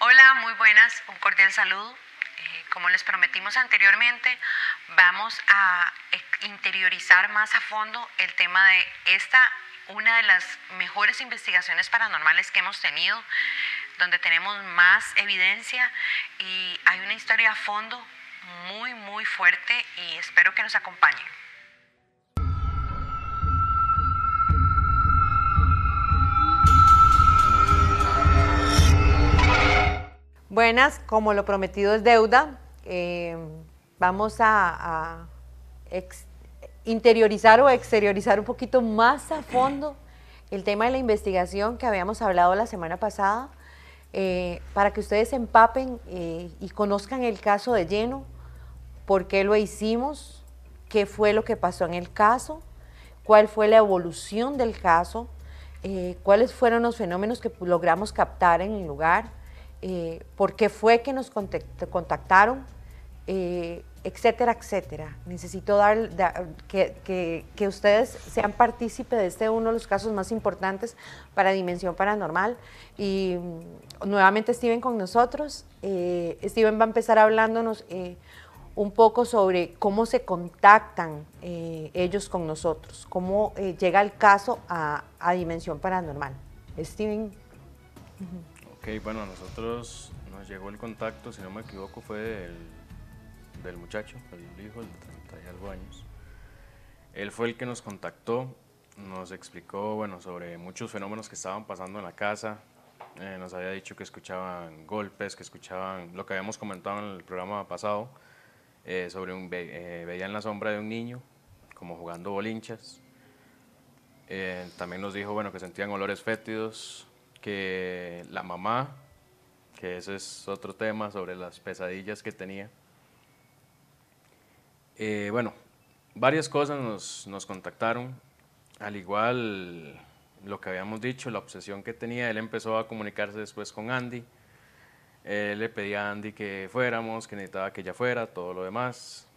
Hola, muy buenas, un cordial saludo. Eh, como les prometimos anteriormente, vamos a interiorizar más a fondo el tema de esta, una de las mejores investigaciones paranormales que hemos tenido, donde tenemos más evidencia y hay una historia a fondo muy, muy fuerte y espero que nos acompañen. Buenas, como lo prometido es deuda, eh, vamos a, interiorizar o exteriorizar un poquito más a fondo el tema de la investigación que habíamos hablado la semana pasada, eh, para que ustedes empapen eh, y conozcan el caso de lleno, por qué lo hicimos, qué fue lo que pasó en el caso, cuál fue la evolución del caso, cuáles fueron los fenómenos que logramos captar en el lugar, eh, por qué fue que nos contactaron, eh, etcétera, etcétera. Necesito dar, que, ustedes sean partícipes de este uno de los casos más importantes para Dimensión Paranormal. Y mm, nuevamente Steven con nosotros. Eh, Steven va a empezar hablándonos un poco sobre cómo se contactan ellos con nosotros, cómo llega el caso a Dimensión Paranormal. Steven bueno, a nosotros nos llegó el contacto, si no me equivoco, fue del, del muchacho, el hijo, de 30 y algo años. Él fue el que nos contactó, nos explicó, bueno, sobre muchos fenómenos que estaban pasando en la casa. Eh, nos había dicho que escuchaban golpes, que escuchaban lo que habíamos comentado en el programa pasado, eh, sobre un, eh, veían la sombra de un niño, como jugando bolinchas. también nos dijo, bueno, que sentían olores fétidos, que la mamá, que ese es otro tema sobre las pesadillas que tenía. Eh, bueno, varias cosas nos, nos, contactaron, al igual lo que habíamos dicho, la obsesión que tenía, él empezó a comunicarse después con Andy, él le pedía a Andy que fuéramos, que necesitaba que ella fuera, todo lo demás,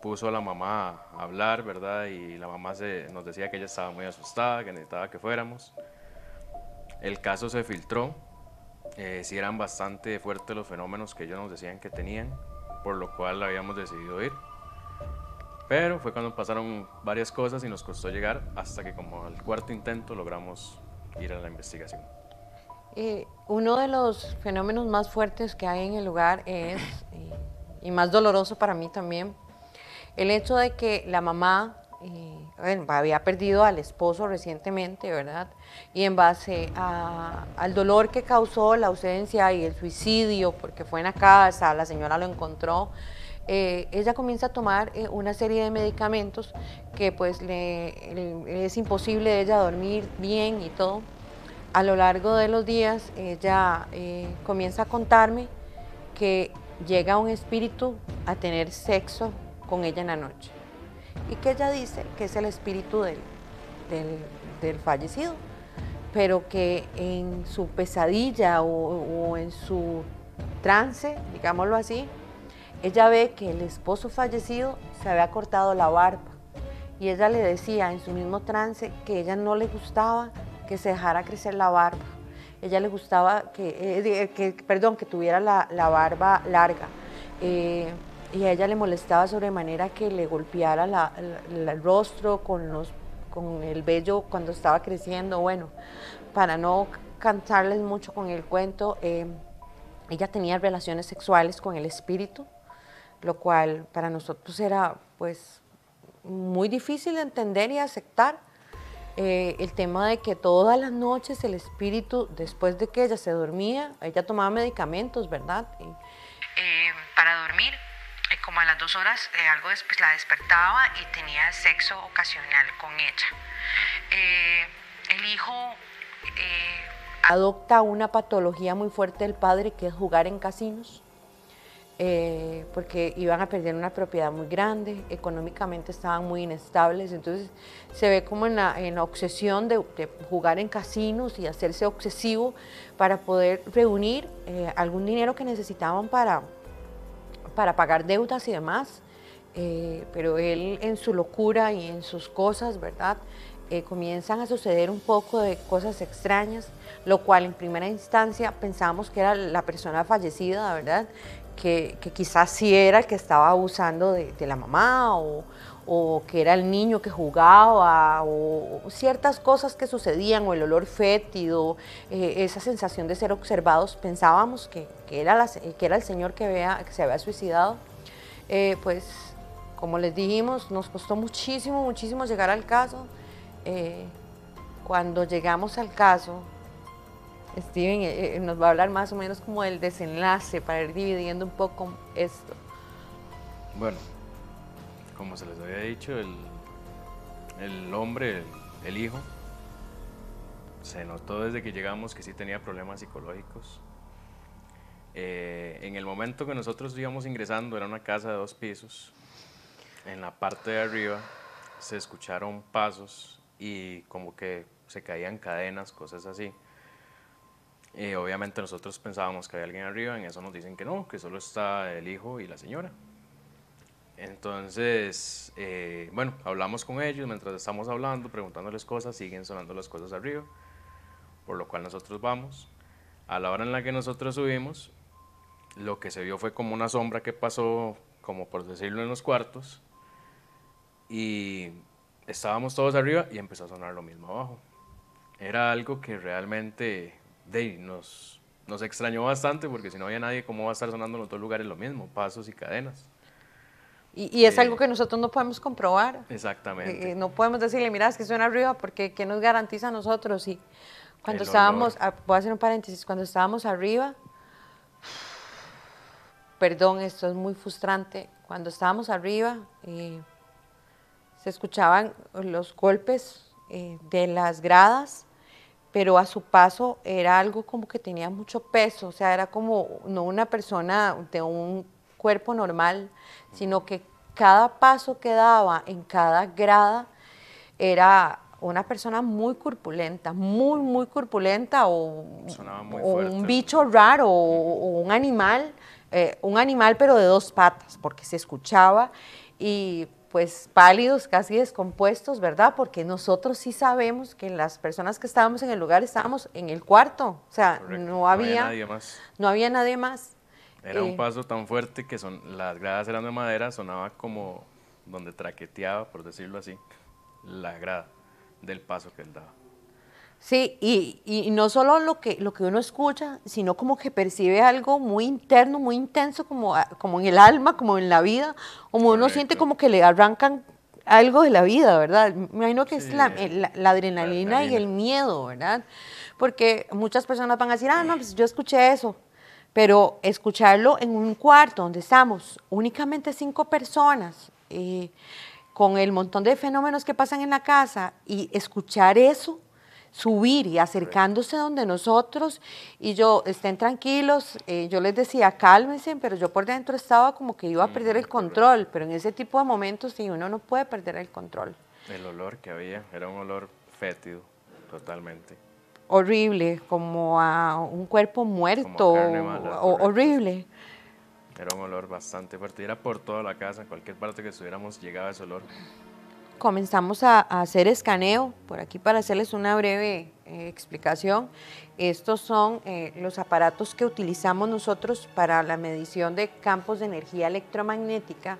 puso a la mamá a hablar, ¿verdad? Y la mamá se, nos decía que ella estaba muy asustada, que necesitaba que fuéramos. El caso se filtró, eh, sí eran bastante fuertes los fenómenos que ellos nos decían que tenían, por lo cual habíamos decidido ir. Pero fue cuando pasaron varias cosas y nos costó llegar hasta que como al cuarto intento logramos ir a la investigación. Eh, uno de los fenómenos más fuertes que hay en el lugar es, y más doloroso para mí también, el hecho de que la mamá había perdido al esposo recientemente, ¿verdad? Y en base al dolor que causó la ausencia y el suicidio, porque fue en la casa, la señora lo encontró, eh, ella comienza a tomar eh, una serie de medicamentos que pues le, es imposible de ella dormir bien y todo. A lo largo de los días ella eh, comienza a contarme que llega un espíritu a tener sexo con ella en la noche y que ella dice que es el espíritu del, del, fallecido, pero que en su pesadilla o, en su trance, digámoslo así, ella ve que el esposo fallecido se había cortado la barba y ella le decía en su mismo trance que ella no le gustaba que se dejara crecer la barba. Ella le gustaba que, eh, que perdón, que tuviera la, la barba larga. Eh, y a ella le molestaba sobremanera que le golpeara el rostro con, los, con el vello cuando estaba creciendo. Bueno, para no cantarles mucho con el cuento, eh, ella tenía relaciones sexuales con el espíritu, lo cual para nosotros era pues muy difícil de entender y aceptar. Eh, el tema de que todas las noches el espíritu, después de que ella se dormía, ella tomaba medicamentos, ¿verdad? Eh, para dormir, como a las dos horas eh, algo después la despertaba y tenía sexo ocasional con ella. Eh, el hijo eh, adopta una patología muy fuerte del padre que es jugar en casinos. porque iban a perder una propiedad muy grande, económicamente estaban muy inestables, entonces se ve como en la, en obsesión de, jugar en casinos y hacerse obsesivo para poder reunir algún dinero que necesitaban para, para pagar deudas y demás. eh, pero él en su locura y en sus cosas, ¿verdad? Eh, comienzan a suceder un poco de cosas extrañas, lo cual en primera instancia pensábamos que era la persona fallecida, ¿verdad? Que, quizás sí era el que estaba abusando de, la mamá o, que era el niño que jugaba o, ciertas cosas que sucedían o el olor fétido, eh, esa sensación de ser observados, pensábamos que, era, que era el señor que, vea, que se había suicidado. Eh, pues como les dijimos, nos costó muchísimo, muchísimo llegar al caso. Eh, cuando llegamos al caso, Steven eh, nos va a hablar más o menos como del desenlace para ir dividiendo un poco esto. Bueno, como se les había dicho, el, hombre, el, hijo, se notó desde que llegamos que sí tenía problemas psicológicos. en el momento que nosotros íbamos ingresando, era una casa de dos pisos, en la parte de arriba se escucharon pasos y como que se caían cadenas, cosas así. y obviamente nosotros pensábamos que había alguien arriba, en eso nos dicen que no, que solo está el hijo y la señora. Entonces, eh, bueno, hablamos con ellos, mientras estamos hablando, preguntándoles cosas, siguen sonando las cosas arriba, por lo cual nosotros vamos. A la hora en la que nosotros subimos, lo que se vio fue como una sombra que pasó, como por decirlo, en los cuartos, y estábamos todos arriba y empezó a sonar lo mismo abajo. Era algo que realmente de, nos, nos extrañó bastante porque si no había nadie, ¿cómo va a estar sonando en los dos lugares lo mismo? Pasos y cadenas. Y, es algo que nosotros no podemos comprobar. Exactamente. Eh, no podemos decirle, mira, es que suena arriba porque ¿qué nos garantiza a nosotros? Y cuando estábamos, voy a hacer un paréntesis, cuando estábamos arriba, perdón, esto es muy frustrante, cuando estábamos arriba, eh, se escuchaban los golpes eh, de las gradas, pero a su paso era algo como que tenía mucho peso, o sea, era como no una persona de un cuerpo normal, sino que cada paso que daba en cada grada era una persona muy corpulenta, muy, muy corpulenta o, un bicho raro o, un animal, eh, un animal pero de dos patas, porque se escuchaba y pues pálidos, casi descompuestos, ¿verdad? Porque nosotros sí sabemos que las personas que estábamos en el lugar estábamos en el cuarto, o sea, no había, nadie más. No había nadie más. Era un eh, paso tan fuerte que son, las gradas eran de madera, sonaba como donde traqueteaba, por decirlo así, la grada del paso que él daba. Sí, y, no solo lo que, lo que uno escucha, sino como que percibe algo muy interno, muy intenso, como, como en el alma, como en la vida, como uno siente como que le arrancan algo de la vida, ¿verdad? Me imagino que es la, adrenalina y el miedo, ¿verdad? Porque muchas personas van a decir, ah, no, pues yo escuché eso, pero escucharlo en un cuarto donde estamos únicamente cinco personas, eh, con el montón de fenómenos que pasan en la casa y escuchar eso, subir y acercándose donde nosotros y yo, estén tranquilos, eh, yo les decía, cálmense, pero yo por dentro estaba como que iba a perder el control, pero en ese tipo de momentos sí, uno no puede perder el control. El olor que había era un olor fétido, totalmente. Horrible, como a un cuerpo muerto, horrible. Era un olor bastante fuerte, era por toda la casa, en cualquier parte que estuviéramos llegaba ese olor comenzamos a, hacer escaneo, por aquí para hacerles una breve eh, explicación. Estos son eh, los aparatos que utilizamos nosotros para la medición de campos de energía electromagnética,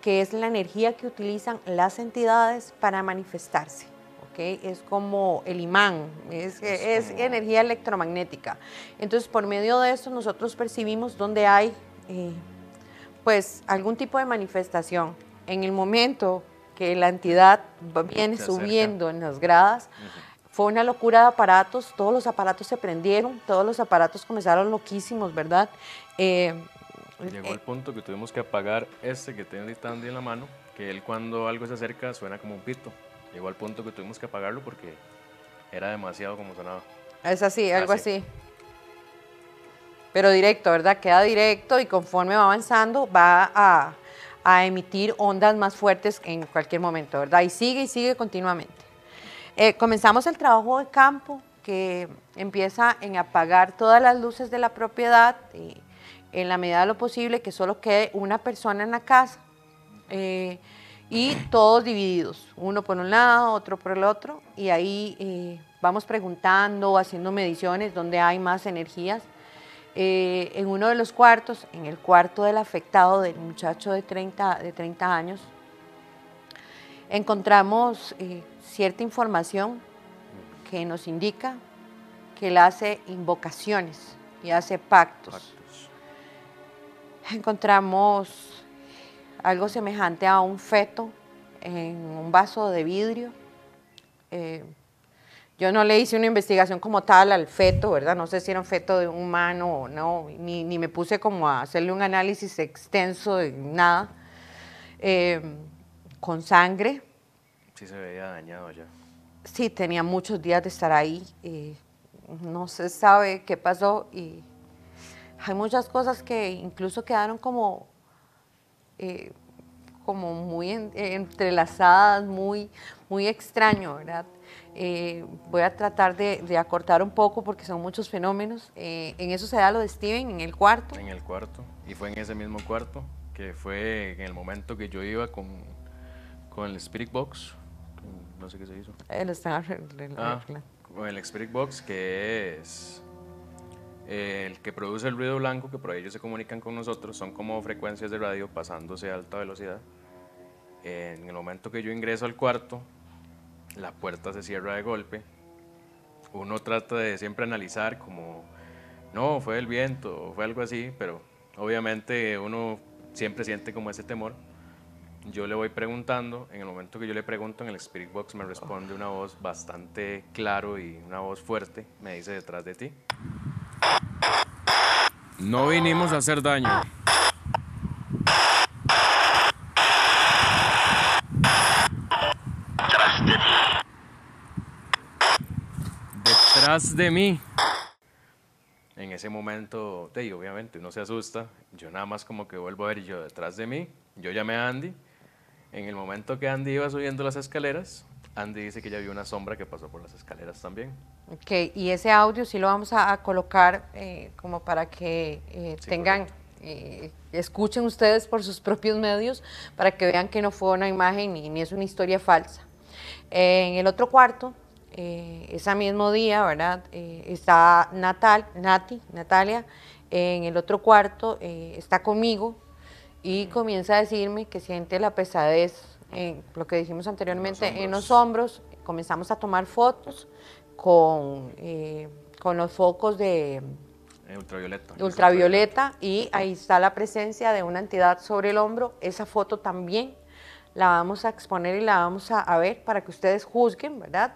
que es la energía que utilizan las entidades para manifestarse. ¿Okay? Es como el imán, es, es, energía electromagnética. Entonces, por medio de esto nosotros percibimos dónde hay eh, pues algún tipo de manifestación. En el momento que la entidad viene subiendo en las gradas. Fue una locura de aparatos, todos los aparatos se prendieron, todos los aparatos comenzaron loquísimos, ¿verdad? Eh, Llegó el punto que tuvimos que apagar este que tiene Andy en la mano, que él cuando algo se acerca suena como un pito. Llegó al punto que tuvimos que apagarlo porque era demasiado como sonaba. Es así, algo así. Pero directo, ¿verdad? Queda directo y conforme va avanzando va a, a emitir ondas más fuertes en cualquier momento, ¿verdad? Y sigue y sigue continuamente. Eh, comenzamos el trabajo de campo que empieza en apagar todas las luces de la propiedad y en la medida de lo posible que solo quede una persona en la casa. eh, y todos divididos, uno por un lado, otro por el otro, y ahí eh, vamos preguntando, haciendo mediciones donde hay más energías. Eh, en uno de los cuartos, en el cuarto del afectado, del muchacho de 30, de 30 años, encontramos cierta información que nos indica que él hace invocaciones y hace pactos. Encontramos algo semejante a un feto en un vaso de vidrio. Eh, yo no le hice una investigación como tal al feto, ¿verdad? No sé si era un feto de un humano o no, ni, me puse como a hacerle un análisis extenso de nada. Eh, con sangre. Sí, se veía dañado ya. Sí, tenía muchos días de estar ahí. Eh, no se sabe qué pasó y hay muchas cosas que incluso quedaron como, eh, como muy entrelazadas, muy, muy extraño, ¿verdad? Eh, voy a tratar de, acortar un poco porque son muchos fenómenos. Eh, en eso se da lo de Steven, en el cuarto. En el cuarto, y fue en ese mismo cuarto, que fue en el momento que yo iba con, con el Spirit Box, no sé qué se hizo. Él está ah, con el Spirit Box, que es el que produce el ruido blanco, que por ellos se comunican con nosotros, son como frecuencias de radio pasándose a alta velocidad. en el momento que yo ingreso al cuarto, la puerta se cierra de golpe. Uno trata de siempre analizar como, no, fue el viento, fue algo así, pero obviamente uno siempre siente como ese temor. Yo le voy preguntando, en el momento que yo le pregunto en el Spirit Box me responde una voz bastante claro y una voz fuerte, me dice detrás de ti. No vinimos a hacer daño. Detrás de mí. En ese momento, te obviamente uno se asusta. Yo nada más como que vuelvo a ver yo detrás de mí. Yo llamé a Andy en el momento que Andy iba subiendo las escaleras, Andy dice que ya vio una sombra que pasó por las escaleras también. Ok, y ese audio sí lo vamos a, colocar eh, como para que eh, tengan, eh, escuchen ustedes por sus propios medios, para que vean que no fue una imagen ni, ni es una historia falsa. en el otro cuarto, ese mismo día, ¿verdad? está Natal, Nati, Natalia, en el otro cuarto está conmigo, y comienza a decirme que siente la pesadez, en lo que dijimos anteriormente, en los hombros. Comenzamos a tomar fotos con, eh, con los focos de eh, ultravioleta. ultravioleta y ahí está la presencia de una entidad sobre el hombro. Esa foto también la vamos a exponer y la vamos a ver para que ustedes juzguen, ¿verdad?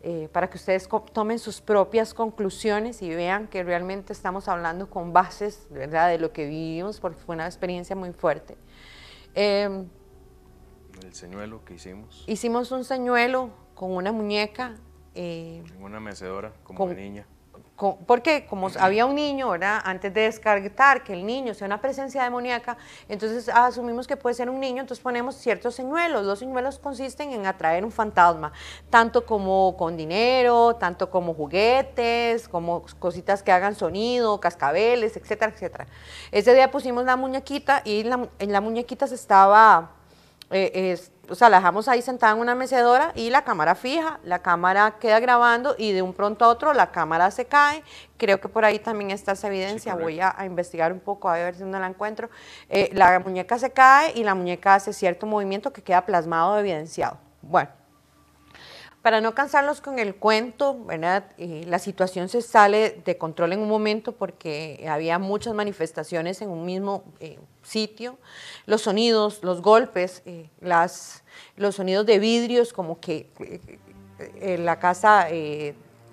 Eh, para que ustedes tomen sus propias conclusiones y vean que realmente estamos hablando con bases ¿verdad? de lo que vivimos, porque fue una experiencia muy fuerte. Em, el señuelo que hicimos. Hicimos un señuelo con una muñeca. Eh, en una mecedora, como una niña porque como había un niño, ¿verdad? Antes de descartar que el niño sea una presencia demoníaca, entonces asumimos que puede ser un niño, entonces ponemos ciertos señuelos. Los señuelos consisten en atraer un fantasma, tanto como con dinero, tanto como juguetes, como cositas que hagan sonido, cascabeles, etcétera, etcétera. Ese día pusimos la muñequita y en la muñequita se estaba eh, o sea, la dejamos ahí sentada en una mecedora y la cámara fija, la cámara queda grabando y de un pronto a otro la cámara se cae. Creo que por ahí también está esa evidencia, voy a, investigar un poco a ver si no la encuentro. Eh, la muñeca se cae y la muñeca hace cierto movimiento que queda plasmado, evidenciado. Bueno, para no cansarlos con el cuento, ¿verdad? Eh, la situación se sale de control en un momento porque había muchas manifestaciones en un mismo eh, sitio. Los sonidos, los golpes, eh, las, los sonidos de vidrios, como que la casa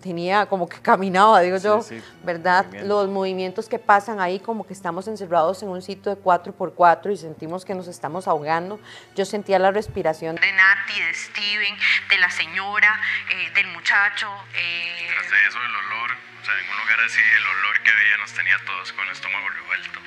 tenía como que caminaba, digo yo, ¿verdad? Los movimientos que pasan ahí como que estamos encerrados en un sitio de 4x4 y sentimos que nos estamos ahogando. Yo sentía la respiración de Nati, de Steven, de la señora, eh, del muchacho. Eh, de eso, el olor, o sea, en un lugar así, el olor que veía nos tenía todos con el estómago revuelto.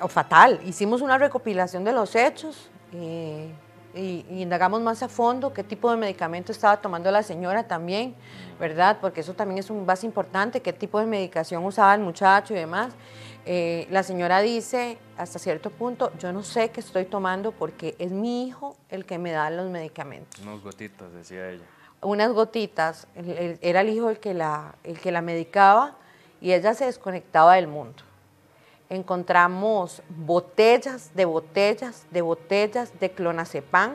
o fatal, hicimos una recopilación de los hechos. Eh, y, indagamos más a fondo qué tipo de medicamento estaba tomando la señora también, ¿verdad? Porque eso también es un base importante, qué tipo de medicación usaba el muchacho y demás. Eh, la señora dice, hasta cierto punto, yo no sé qué estoy tomando porque es mi hijo el que me da los medicamentos. Unas gotitas, decía ella. Unas gotitas, era el hijo el que, la, el que la medicaba y ella se desconectaba del mundo. Encontramos botellas de botellas de botellas de clonazepam,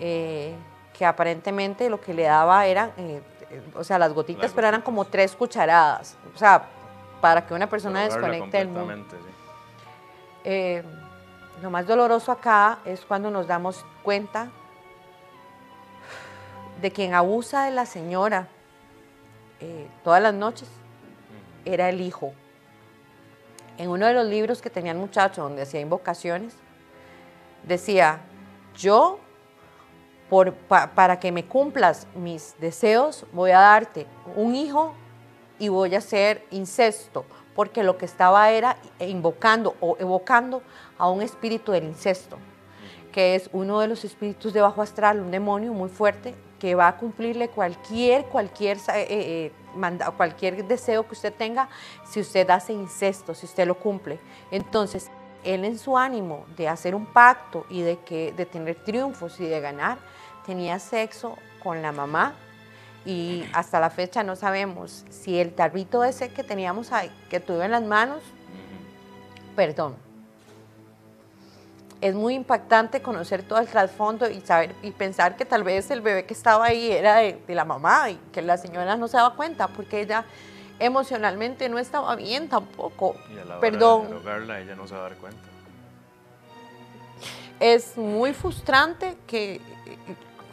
eh, que aparentemente lo que le daba eran, eh, o sea, las gotitas, pero eran como tres cucharadas. O sea, para que una persona desconecte del mundo. Eh, lo más doloroso acá es cuando nos damos cuenta de quien abusa de la señora eh, todas las noches era el hijo. En uno de los libros que tenía el muchacho donde hacía invocaciones, decía, yo, para que me cumplas mis deseos, voy a darte un hijo y voy a hacer incesto, porque lo que estaba era invocando o evocando a un espíritu del incesto, que es uno de los espíritus de bajo astral, un demonio muy fuerte que va a cumplirle cualquier, cualquier, eh, eh, cualquier deseo que usted tenga si usted hace incesto, si usted lo cumple. Entonces, él en su ánimo de hacer un pacto y de, que, de tener triunfos y de ganar, tenía sexo con la mamá y hasta la fecha no sabemos si el tarrito ese que teníamos ahí, que tuve en las manos, perdón. Es muy impactante conocer todo el trasfondo y saber y pensar que tal vez el bebé que estaba ahí era de, la mamá y que la señora no se daba cuenta porque ella emocionalmente no estaba bien tampoco. Y a la hora Perdón. De ella no se va a dar cuenta. Es muy frustrante que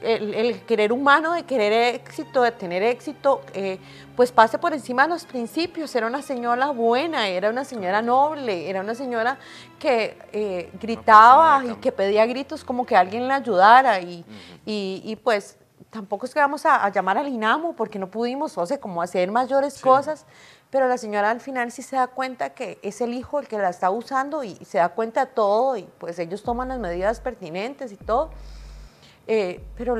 el, querer humano de querer éxito, de tener éxito, eh, pues pase por encima de los principios. Era una señora buena, era una señora noble, era una señora que eh, gritaba y que pedía gritos como que alguien le ayudara. Y, y, pues tampoco es que vamos a, llamar al INAMO porque no pudimos, o sea, como hacer mayores cosas. Pero la señora al final sí se da cuenta que es el hijo el que la está usando y se da cuenta de todo y pues ellos toman las medidas pertinentes y todo. Eh, pero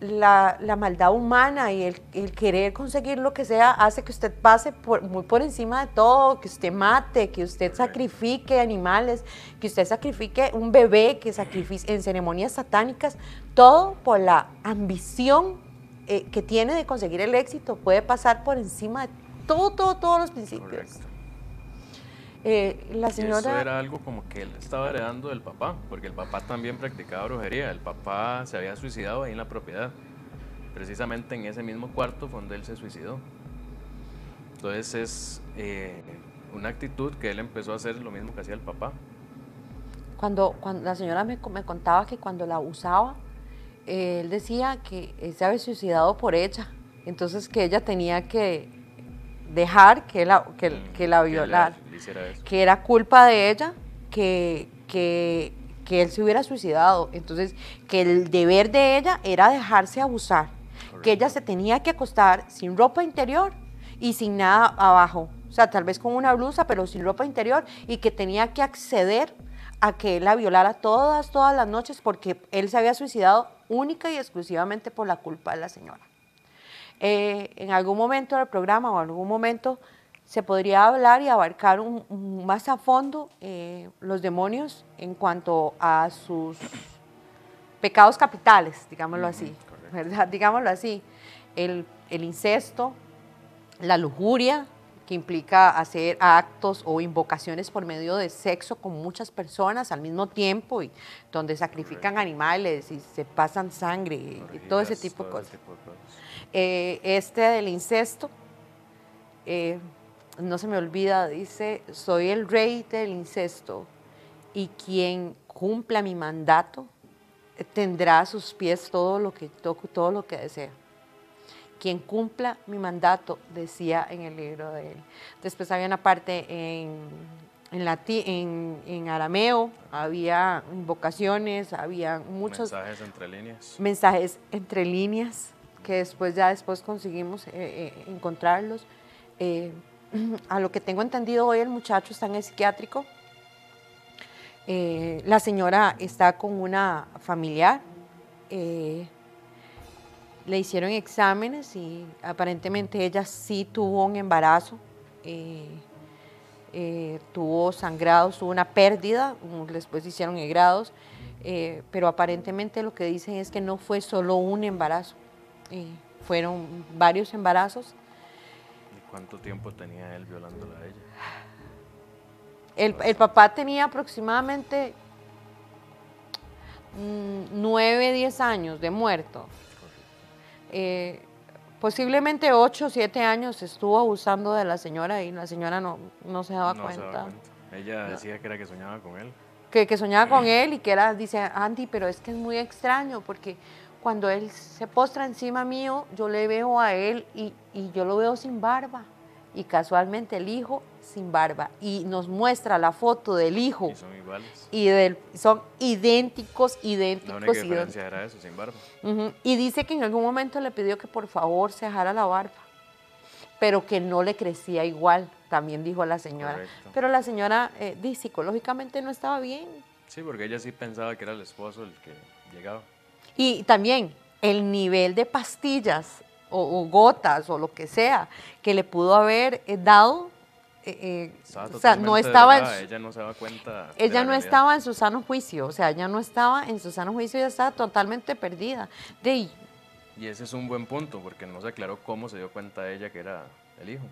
la, maldad humana y el, querer conseguir lo que sea hace que usted pase por, muy por encima de todo, que usted mate, que usted sacrifique animales, que usted sacrifique un bebé, que sacrifique en ceremonias satánicas, todo por la ambición eh, que tiene de conseguir el éxito, puede pasar por encima de todo, todo, todos los principios. Eh, la señora... eso era algo como que él estaba heredando del papá, porque el papá también practicaba brujería. El papá se había suicidado ahí en la propiedad. Precisamente en ese mismo cuarto fue donde él se suicidó. Entonces es eh, una actitud que él empezó a hacer lo mismo que hacía el papá. Cuando, cuando la señora me, me contaba que cuando la usaba, eh, él decía que se había suicidado por ella. Entonces que ella tenía que dejar que la, que, la violara, que era culpa de ella que, que, él se hubiera suicidado. Entonces, que el deber de ella era dejarse abusar, que ella se tenía que acostar sin ropa interior y sin nada abajo. O sea, tal vez con una blusa, pero sin ropa interior y que tenía que acceder a que él la violara todas, todas las noches porque él se había suicidado única y exclusivamente por la culpa de la señora. Eh, en algún momento del programa o en algún momento se podría hablar y abarcar más a fondo eh, los demonios en cuanto a sus pecados capitales, digámoslo así, ¿verdad? Digámoslo así, el, el incesto, la lujuria, que implica hacer actos o invocaciones por medio de sexo con muchas personas al mismo tiempo y donde sacrifican animales y se pasan sangre y todo ese tipo de cosas. Eh, este del incesto, eh, no se me olvida, dice, soy el rey del incesto y quien cumpla mi mandato tendrá a sus pies todo lo que, todo lo que desea quien cumpla mi mandato, decía en el libro de él. Después había una parte en, en, en, arameo, había invocaciones, había muchos... Mensajes entre líneas. Mensajes entre líneas, que después ya después conseguimos eh, eh, encontrarlos. Eh, a lo que tengo entendido hoy el muchacho está en el psiquiátrico. la señora está con una familiar le hicieron exámenes y aparentemente ella sí tuvo un embarazo. Eh, eh, tuvo sangrados, tuvo una pérdida, después hicieron grados, eh, pero aparentemente lo que dicen es que no fue solo un embarazo, fueron varios embarazos. ¿Y cuánto tiempo tenía él violándola a ella? El, el papá tenía aproximadamente mm, nueve, diez años de muerto. Eh, posiblemente 8 o 7 años estuvo abusando de la señora y la señora no, no se daba cuenta. Ella decía que era que soñaba con él. Que, que soñaba con él y que era, dice, Andy, pero es que es muy extraño porque cuando él se postra encima mío, yo le veo a él y, y yo lo veo sin barba. Y casualmente el hijo sin barba y nos muestra la foto del hijo. Y son iguales. Y del, son idénticos, idénticos. La única diferencia era eso, sin barba. Y dice que en algún momento le pidió que por favor se dejara la barba, pero que no le crecía igual, también dijo la señora. Pero la señora eh, psicológicamente no estaba bien. Sí, porque ella sí pensaba que era el esposo el que llegaba. Y también el nivel de pastillas o, gotas o lo que sea que le pudo haber eh, dado eh, eh, o sea, no estaba en ella no se daba cuenta. Ella no estaba en su sano juicio, o sea, ella no estaba en su sano juicio, ella estaba totalmente perdida. De, y ese es un buen punto, porque no se aclaró cómo se dio cuenta ella que era el hijo.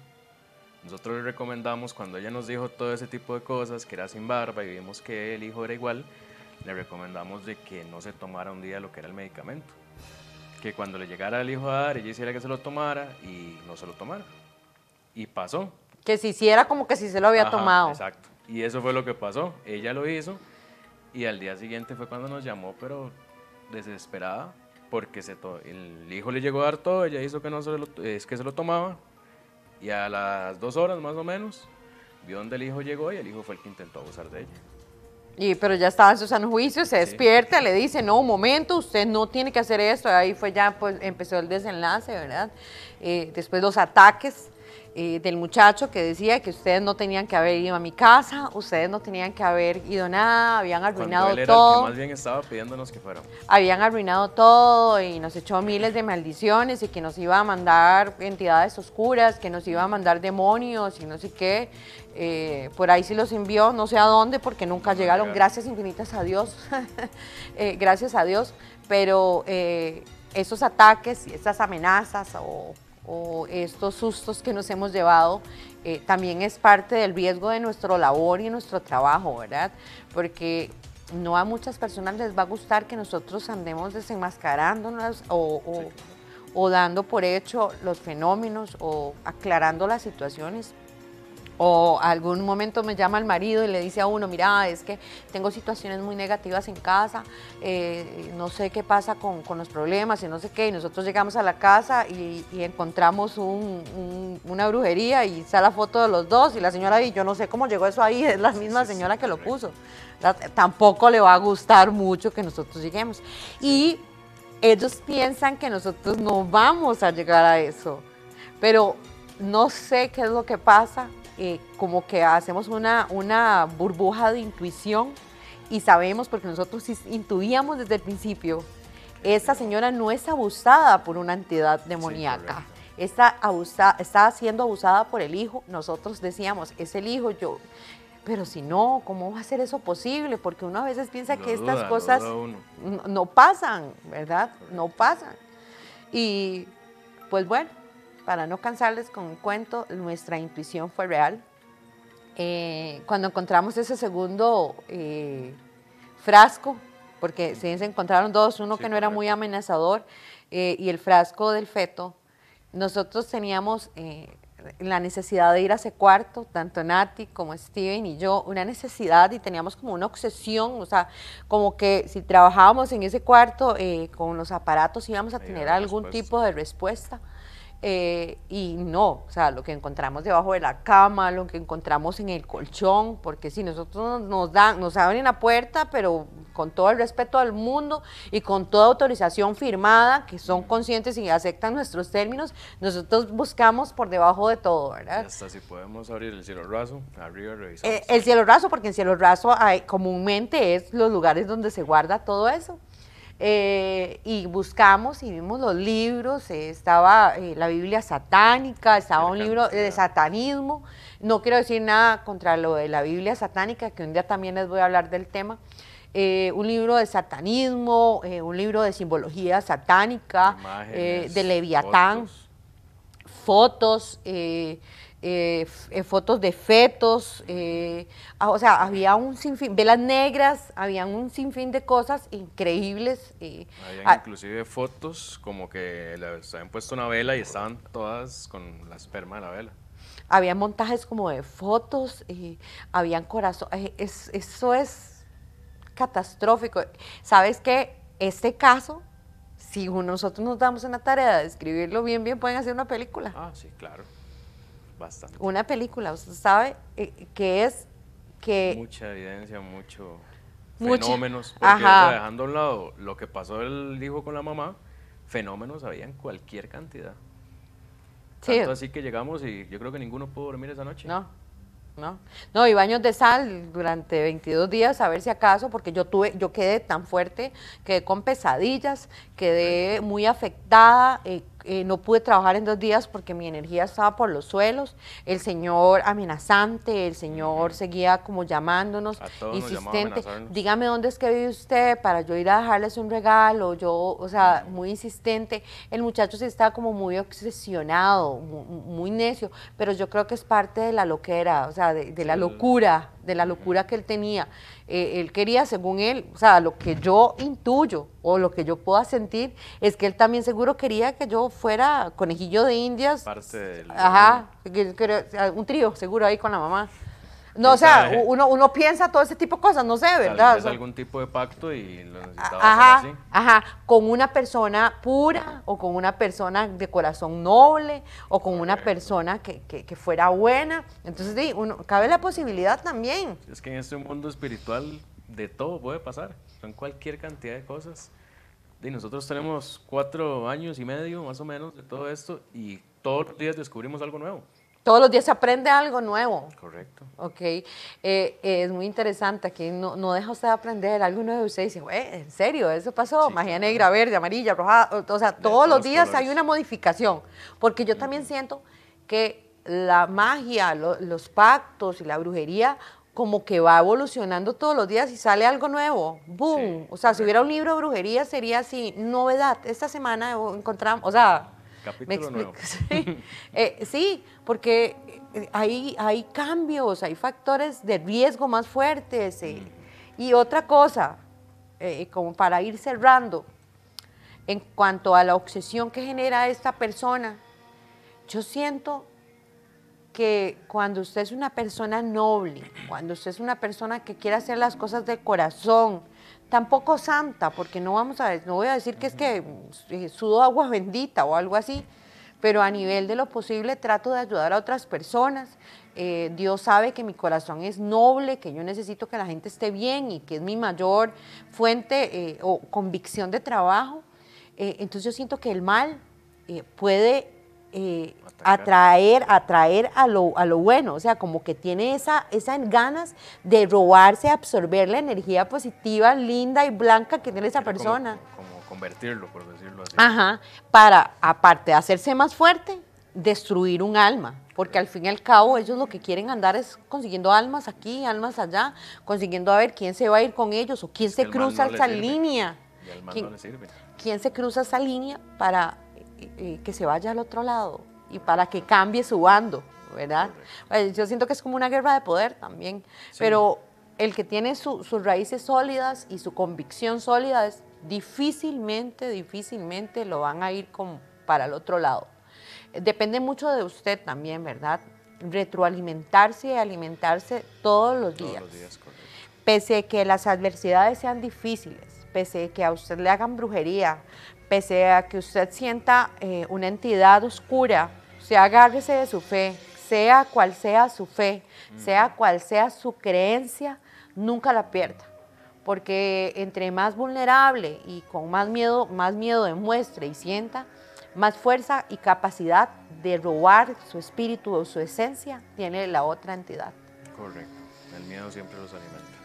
Nosotros le recomendamos, cuando ella nos dijo todo ese tipo de cosas, que era sin barba y vimos que el hijo era igual, le recomendamos de que no se tomara un día lo que era el medicamento. Que cuando le llegara el hijo a dar, ella hiciera que se lo tomara y no se lo tomara. Y pasó. Que se hiciera como que si se lo había tomado. Exacto. Y eso fue lo que pasó. Ella lo hizo y al día siguiente fue cuando nos llamó, pero desesperada, porque se el hijo le llegó a dar todo, ella hizo que no se lo, es que se lo tomaba y a las dos horas más o menos vio donde el hijo llegó y el hijo fue el que intentó abusar de ella. Y, pero ya estaba en su sano juicio, se despierta, le dice, no, un momento, usted no tiene que hacer esto. Ahí fue ya, pues empezó el desenlace, ¿verdad? Eh, después los ataques eh, del muchacho que decía que ustedes no tenían que haber ido a mi casa, ustedes no tenían que haber ido nada, habían arruinado él era todo. El que más bien estaba pidiéndonos que fuéramos. Habían arruinado todo y nos echó miles de maldiciones y que nos iba a mandar entidades oscuras, que nos iba a mandar demonios y no sé qué. Eh, por ahí sí los envió, no sé a dónde, porque nunca llegaron. Gracias infinitas a Dios. Eh, gracias a Dios. Pero esos ataques y esas amenazas o o estos sustos que nos hemos llevado eh, también es parte del riesgo de nuestro labor y nuestro trabajo, ¿verdad? Porque no a muchas personas les va a gustar que nosotros andemos desenmascarándonos o, o dando por hecho los fenómenos o aclarando las situaciones o algún momento me llama el marido y le dice a uno, mira, es que tengo situaciones muy negativas en casa, eh, no sé qué pasa con, los problemas y no sé qué. Y nosotros llegamos a la casa y, encontramos una brujería y está la foto de los dos y la señora, y yo no sé cómo llegó eso ahí, es la misma señora que lo puso. Tampoco le va a gustar mucho que nosotros lleguemos. Y ellos piensan que nosotros no vamos a llegar a eso. Pero no sé qué es lo que pasa, eh, como que hacemos una, una burbuja de intuición y sabemos, porque nosotros intuíamos desde el principio, esta señora no es abusada por una entidad demoníaca. está, está siendo abusada por el hijo. Nosotros decíamos, es el hijo, yo, pero si no, ¿cómo va a ser eso posible? Porque uno a veces piensa que estas cosas no pasan, ¿verdad? No pasan. Y pues bueno, para no cansarles con un cuento, nuestra intuición fue real. Eh, cuando encontramos ese segundo eh, frasco, porque se encontraron dos, uno que no era muy amenazador eh, y el frasco del feto, nosotros teníamos la necesidad de ir a ese cuarto, tanto Nati como Steven y yo, una necesidad y teníamos como una obsesión, o sea, como que si trabajábamos en ese cuarto con los aparatos íbamos a tener algún tipo de respuesta. Eh, y no, o sea, lo que encontramos debajo de la cama, lo que encontramos en el colchón, porque si nosotros nos dan, nos abren la puerta, pero con todo el respeto al mundo y con toda autorización firmada, que son conscientes y aceptan nuestros términos, nosotros buscamos por debajo de todo, ¿verdad? hasta si podemos abrir el cielo raso, arriba revisamos. Eh, el cielo raso, porque en cielo raso hay, comúnmente es los lugares donde se guarda todo eso. Eh, y buscamos y vimos los libros, eh, estaba eh, la Biblia satánica, estaba un libro de satanismo. No quiero decir nada contra lo de la Biblia satánica, que un día también les voy a hablar del tema. un libro de satanismo, un libro de simbología satánica, de Leviatán, fotos, fotos eh, eh, fotos de fetos, eh, ah, o sea, había un sinfín, velas negras, había un sinfín de cosas increíbles. Había inclusive fotos como que les habían puesto una vela y estaban todas con la esperma de la vela. Había montajes como de fotos, y habían corazón, eso es catastrófico. ¿Sabes qué? Este caso si nosotros nos damos una tarea de escribirlo bien, bien, pueden hacer una película. Ah, sí, claro. Bastante. Una película, usted sabe eh, que es que... Mucha evidencia, mucho fenómenos. Porque dejando a un lado lo que pasó el hijo con la mamá, fenómenos había en cualquier cantidad. Sí. Tanto así que llegamos y yo creo que ninguno pudo dormir esa noche. No, no. No, y baños de sal durante 22 días a ver si acaso, porque yo tuve, yo quedé tan fuerte, quedé con pesadillas, quedé muy afectada, eh, eh, no pude trabajar en dos días porque mi energía estaba por los suelos, el Señor amenazante, el Señor seguía como llamándonos, insistente, dígame dónde es que vive usted para yo ir a dejarles un regalo, yo, o sea, muy insistente, el muchacho sí estaba como muy obsesionado, muy, necio, pero yo creo que es parte de la loquera, o sea, de la locura, de la locura que él tenía. Eh, él quería, según él, o sea, lo que yo intuyo o lo que yo pueda sentir, es que él también seguro quería que yo fuera conejillo de indias. Parte del... Ajá, un trío, seguro ahí con la mamá. No, o sea, uno, uno piensa todo ese tipo de cosas, no sé, ¿verdad? Es algún tipo de pacto y lo necesitaba ajá, así. Ajá, con una persona pura o con una persona de corazón noble o con una persona que, que, fuera buena. Entonces, sí, uno, cabe la posibilidad también. Es que en este mundo espiritual de todo puede pasar, son cualquier cantidad de cosas. Y nosotros tenemos cuatro años y medio más o menos de todo esto y todos los días descubrimos algo nuevo. Todos los días se aprende algo nuevo. Correcto. Ok. Eh, es muy interesante. Aquí no, no, deja usted aprender algo nuevo. Usted dice, güey, ¿en serio? ¿Eso pasó? Magia negra, verde, amarilla, roja. O sea, todos los días hay una modificación. Porque yo también siento que la magia, los pactos y la brujería como que va evolucionando todos los días y sale algo nuevo. ¡Boom! o sea, si hubiera un libro de brujería sería así, novedad. Esta semana encontramos, o sea, Capítulo nuevo. Sí, eh, sí, porque eh, hay, hay cambios, hay factores de riesgo más fuertes. Eh, y otra cosa, como para ir cerrando, en cuanto a la obsesión que genera esta persona, yo siento que cuando usted es una persona noble, cuando usted es una persona que quiere hacer las cosas de corazón, tampoco santa, porque no vamos a no voy a decir que es que eh, sudo agua bendita o algo así, pero a nivel de lo posible trato de ayudar a otras personas. Eh, Dios sabe que mi corazón es noble, que yo necesito que la gente esté bien y que es mi mayor fuente eh, o convicción de trabajo. entonces yo siento que el mal puede eh, atraer, atraer a lo, a lo bueno, o sea, como que tiene esa, esas ganas de robarse, absorber la energía positiva, linda y blanca que tiene esa persona. Como, convertirlo, por decirlo así. Ajá, para, aparte de hacerse más fuerte, destruir un alma, porque al fin y al cabo ellos lo que quieren andar es consiguiendo almas aquí, almas allá, consiguiendo a ver quién se va a ir con ellos o quién se cruza esa línea. ¿Quién se cruza esa línea para que se vaya al otro lado y para que cambie su bando, ¿verdad? Pues, yo siento que es como una guerra de poder también, pero el que tiene sus raíces sólidas y su convicción sólida es difícilmente, difícilmente lo van a ir como para el otro lado. Depende mucho de usted también, ¿verdad? Retroalimentarse y alimentarse todos los días. Todos los días pese a que las adversidades sean difíciles, pese a que a usted le hagan brujería, pese a que usted sienta eh, una entidad oscura, se agárrese de su fe, sea cual sea su fe, sea cual sea su creencia, nunca la pierda. Porque entre más vulnerable y con más miedo, más miedo demuestre y sienta, más fuerza y capacidad de robar su espíritu o su esencia tiene la otra entidad. Correcto. El miedo siempre los alimenta.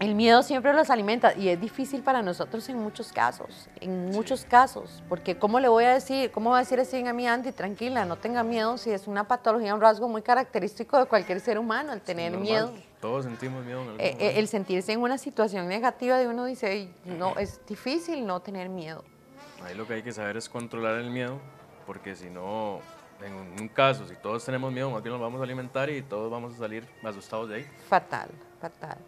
El miedo siempre los alimenta y es difícil para nosotros en muchos casos, en muchos casos, porque ¿cómo le voy a decir, cómo voy a decir así a mi Andy, tranquila, no tenga miedo si es una patología, un rasgo muy característico de cualquier ser humano, el tener miedo. Todos sentimos miedo. En eh, eh, el sentirse en una situación negativa de uno dice, no, es difícil no tener miedo. Ahí lo que hay que saber es controlar el miedo, porque si no, en un caso, si todos tenemos miedo, más bien nos vamos a alimentar y todos vamos a salir asustados de ahí. Fatal, fatal.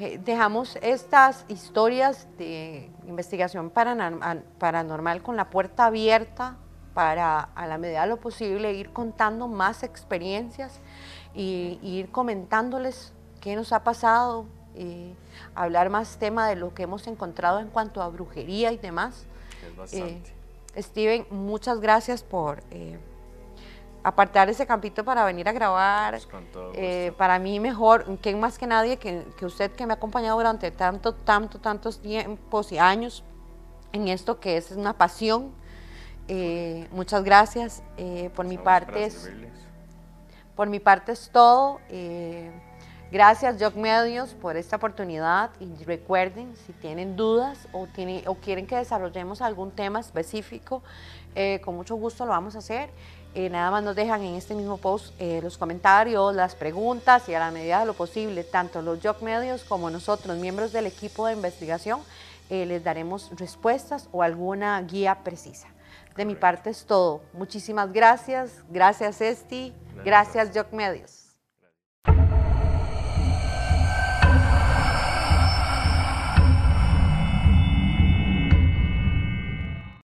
Eh, dejamos estas historias de investigación paranormal con la puerta abierta para, a la medida de lo posible, ir contando más experiencias y, ir comentándoles qué nos ha pasado, y hablar más tema de lo que hemos encontrado en cuanto a brujería y demás. Eh, Steven, muchas gracias por... Eh, apartar ese campito para venir a grabar. Pues eh, para mí mejor, que más que nadie, que, usted que me ha acompañado durante tanto, tanto, tantos tiempos y años en esto que es una pasión. Eh, muchas gracias. Eh, por mi parte es, por mi parte es todo. gracias Jock Medios por esta oportunidad y recuerden si tienen dudas o, tienen, o quieren que desarrollemos algún tema específico, con mucho gusto lo vamos a hacer. Eh, nada más nos dejan en este mismo post eh, los comentarios, las preguntas y a la medida de lo posible, tanto los Job Medios como nosotros, miembros del equipo de investigación, eh, les daremos respuestas o alguna guía precisa. De mi parte es todo. Muchísimas gracias. Gracias, Esti. Gracias, Job Medios.